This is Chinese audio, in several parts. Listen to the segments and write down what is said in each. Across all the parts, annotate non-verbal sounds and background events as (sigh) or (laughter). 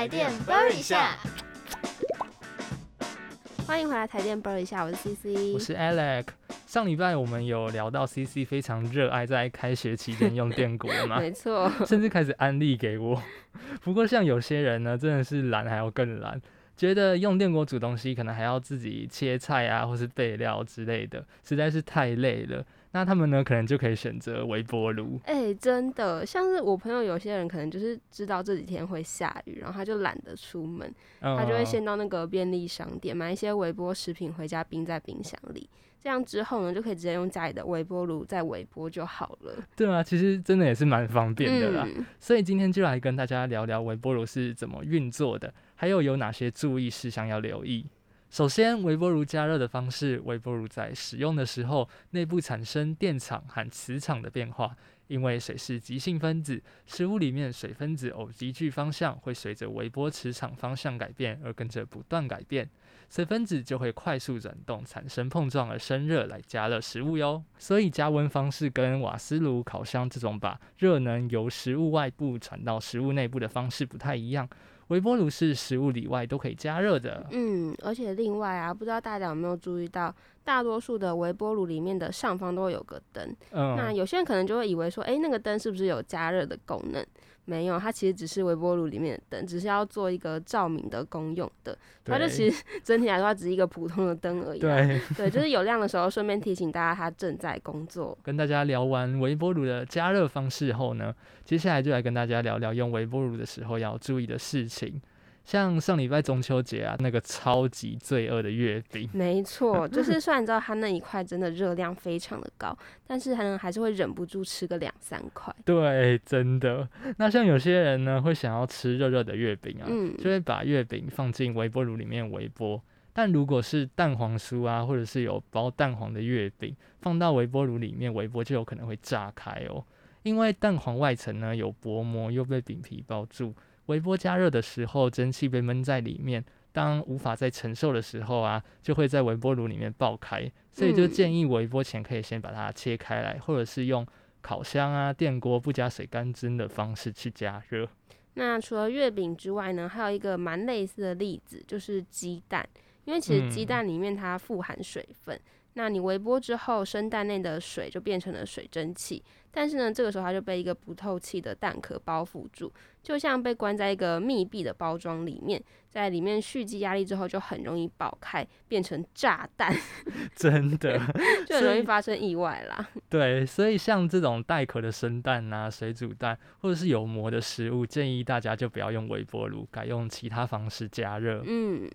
台电一下，欢迎回来台电一下，我是 CC，我是 Alex。上礼拜我们有聊到 CC 非常热爱在开学期间用电锅嘛，(laughs) 没错，甚至开始安利给我。不过像有些人呢，真的是懒还要更懒，觉得用电锅煮东西可能还要自己切菜啊，或是备料之类的，实在是太累了。那他们呢，可能就可以选择微波炉。哎，真的，像是我朋友有些人可能就是知道这几天会下雨，然后他就懒得出门，他就会先到那个便利商店买一些微波食品回家冰在冰箱里，这样之后呢，就可以直接用家里的微波炉再微波就好了。对啊，其实真的也是蛮方便的啦。所以今天就来跟大家聊聊微波炉是怎么运作的，还有有哪些注意事项要留意。首先，微波炉加热的方式，微波炉在使用的时候，内部产生电场和磁场的变化。因为水是极性分子，食物里面水分子偶极矩方向会随着微波磁场方向改变而跟着不断改变，水分子就会快速转动，产生碰撞而生热来加热食物哟。所以加温方式跟瓦斯炉、烤箱这种把热能由食物外部传到食物内部的方式不太一样。微波炉是食物里外都可以加热的。嗯，而且另外啊，不知道大家有没有注意到，大多数的微波炉里面的上方都会有个灯。嗯，那有些人可能就会以为说，哎，那个灯是不是有加热的功能？没有，它其实只是微波炉里面的灯，只是要做一个照明的功用的。它就其实 (laughs) 整体来说，它只是一个普通的灯而已。对，(laughs) 对，就是有亮的时候，顺便提醒大家它正在工作。跟大家聊完微波炉的加热方式后呢，接下来就来跟大家聊聊用微波炉的时候要注意的事情。像上礼拜中秋节啊，那个超级罪恶的月饼，没错，就 (laughs) 是虽然知道它那一块真的热量非常的高，但是可能还是会忍不住吃个两三块。对，真的。那像有些人呢，会想要吃热热的月饼啊，就会把月饼放进微波炉里面微波。但如果是蛋黄酥啊，或者是有包蛋黄的月饼，放到微波炉里面微波，就有可能会炸开哦，因为蛋黄外层呢有薄膜，又被饼皮包住。微波加热的时候，蒸汽被闷在里面，当无法再承受的时候啊，就会在微波炉里面爆开。所以就建议微波前可以先把它切开来，或者是用烤箱啊、电锅不加水干蒸的方式去加热。那除了月饼之外呢，还有一个蛮类似的例子，就是鸡蛋，因为其实鸡蛋里面它富含水分。那你微波之后，生蛋内的水就变成了水蒸气，但是呢，这个时候它就被一个不透气的蛋壳包覆住，就像被关在一个密闭的包装里面，在里面蓄积压力之后，就很容易爆开，变成炸弹。(laughs) 真的，(laughs) 就很容易发生意外啦。对，所以像这种带壳的生蛋啊、水煮蛋，或者是有膜的食物，建议大家就不要用微波炉，改用其他方式加热。嗯。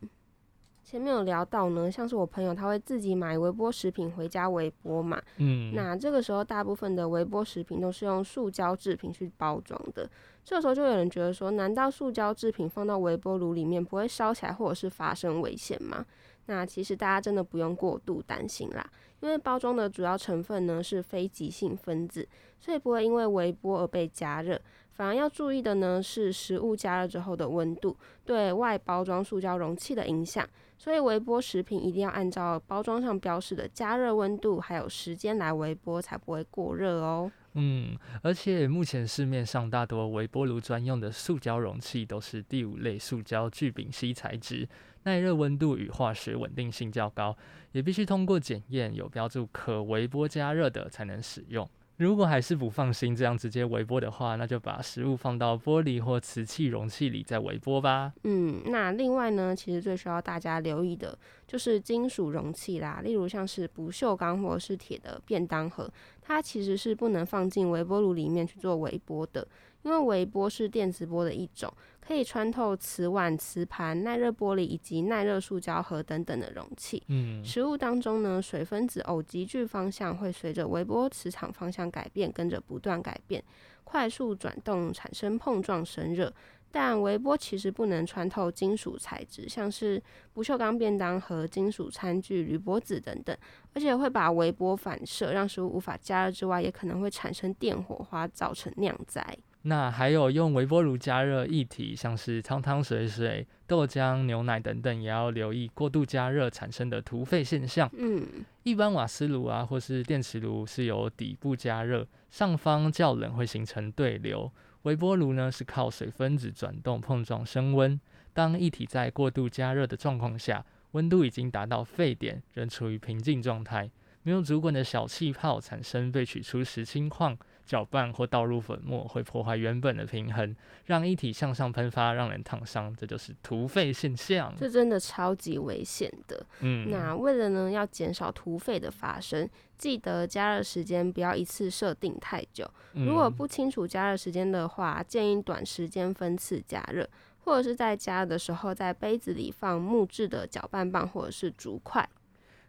前面有聊到呢，像是我朋友他会自己买微波食品回家微波嘛，嗯，那这个时候大部分的微波食品都是用塑胶制品去包装的，这个时候就有人觉得说，难道塑胶制品放到微波炉里面不会烧起来或者是发生危险吗？那其实大家真的不用过度担心啦，因为包装的主要成分呢是非极性分子，所以不会因为微波而被加热。反而要注意的呢是食物加热之后的温度对外包装塑胶容器的影响，所以微波食品一定要按照包装上标示的加热温度还有时间来微波，才不会过热哦。嗯，而且目前市面上大多微波炉专用的塑胶容器都是第五类塑胶聚丙烯材质，耐热温度与化学稳定性较高，也必须通过检验有标注可微波加热的才能使用。如果还是不放心这样直接微波的话，那就把食物放到玻璃或瓷器容器里再微波吧。嗯，那另外呢，其实最需要大家留意的就是金属容器啦，例如像是不锈钢或是铁的便当盒，它其实是不能放进微波炉里面去做微波的。因为微波是电磁波的一种，可以穿透瓷碗、瓷盘、耐热玻璃以及耐热塑胶盒等等的容器。嗯，食物当中呢，水分子偶极矩方向会随着微波磁场方向改变，跟着不断改变，快速转动，产生碰撞生热。但微波其实不能穿透金属材质，像是不锈钢便当盒、金属餐具、铝箔纸等等，而且会把微波反射，让食物无法加热之外，也可能会产生电火花，造成酿灾。那还有用微波炉加热液体，像是汤汤水水、豆浆、牛奶等等，也要留意过度加热产生的突沸现象。嗯，一般瓦斯炉啊，或是电磁炉是由底部加热，上方较冷会形成对流。微波炉呢是靠水分子转动碰撞升温，当液体在过度加热的状况下，温度已经达到沸点，仍处于平静状态，没有足滚的小气泡产生被取出时氢矿。搅拌或倒入粉末会破坏原本的平衡，让液体向上喷发，让人烫伤，这就是涂沸现象。这真的超级危险的。嗯，那为了呢要减少涂沸的发生，记得加热时间不要一次设定太久。如果不清楚加热时间的话，建议短时间分次加热，或者是在加热的时候，在杯子里放木质的搅拌棒或者是竹筷。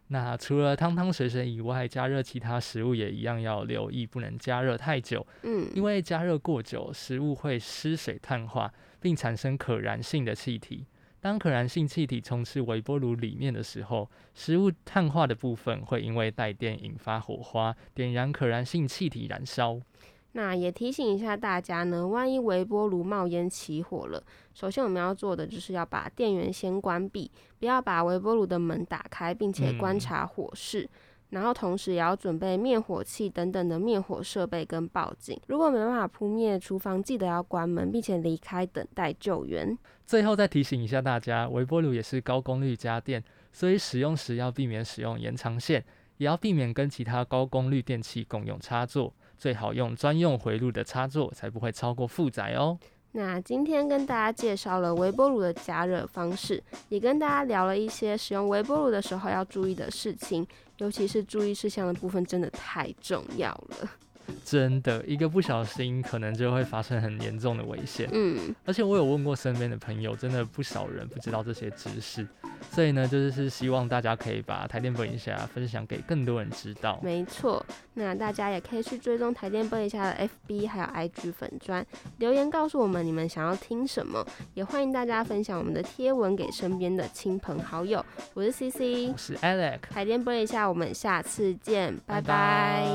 那除了汤汤水水以外，加热其他食物也一样要留意，不能加热太久。嗯，因为加热过久，食物会失水碳化，并产生可燃性的气体。当可燃性气体充斥微波炉里面的时候，食物碳化的部分会因为带电引发火花，点燃可燃性气体燃烧。那也提醒一下大家呢，万一微波炉冒烟起火了，首先我们要做的就是要把电源先关闭，不要把微波炉的门打开，并且观察火势。然后同时也要准备灭火器等等的灭火设备跟报警。如果没办法扑灭厨房，记得要关门，并且离开等待救援。最后再提醒一下大家，微波炉也是高功率家电，所以使用时要避免使用延长线，也要避免跟其他高功率电器共用插座。最好用专用回路的插座，才不会超过负载哦。那今天跟大家介绍了微波炉的加热方式，也跟大家聊了一些使用微波炉的时候要注意的事情，尤其是注意事项的部分，真的太重要了。真的，一个不小心，可能就会发生很严重的危险。嗯，而且我有问过身边的朋友，真的不少人不知道这些知识，所以呢，就是希望大家可以把台电玻璃下分享给更多人知道。没错，那大家也可以去追踪台电玻璃下的 FB 还有 IG 粉砖，留言告诉我们你们想要听什么，也欢迎大家分享我们的贴文给身边的亲朋好友。我是 CC，我是 Alex，台电玻璃下，我们下次见，拜拜。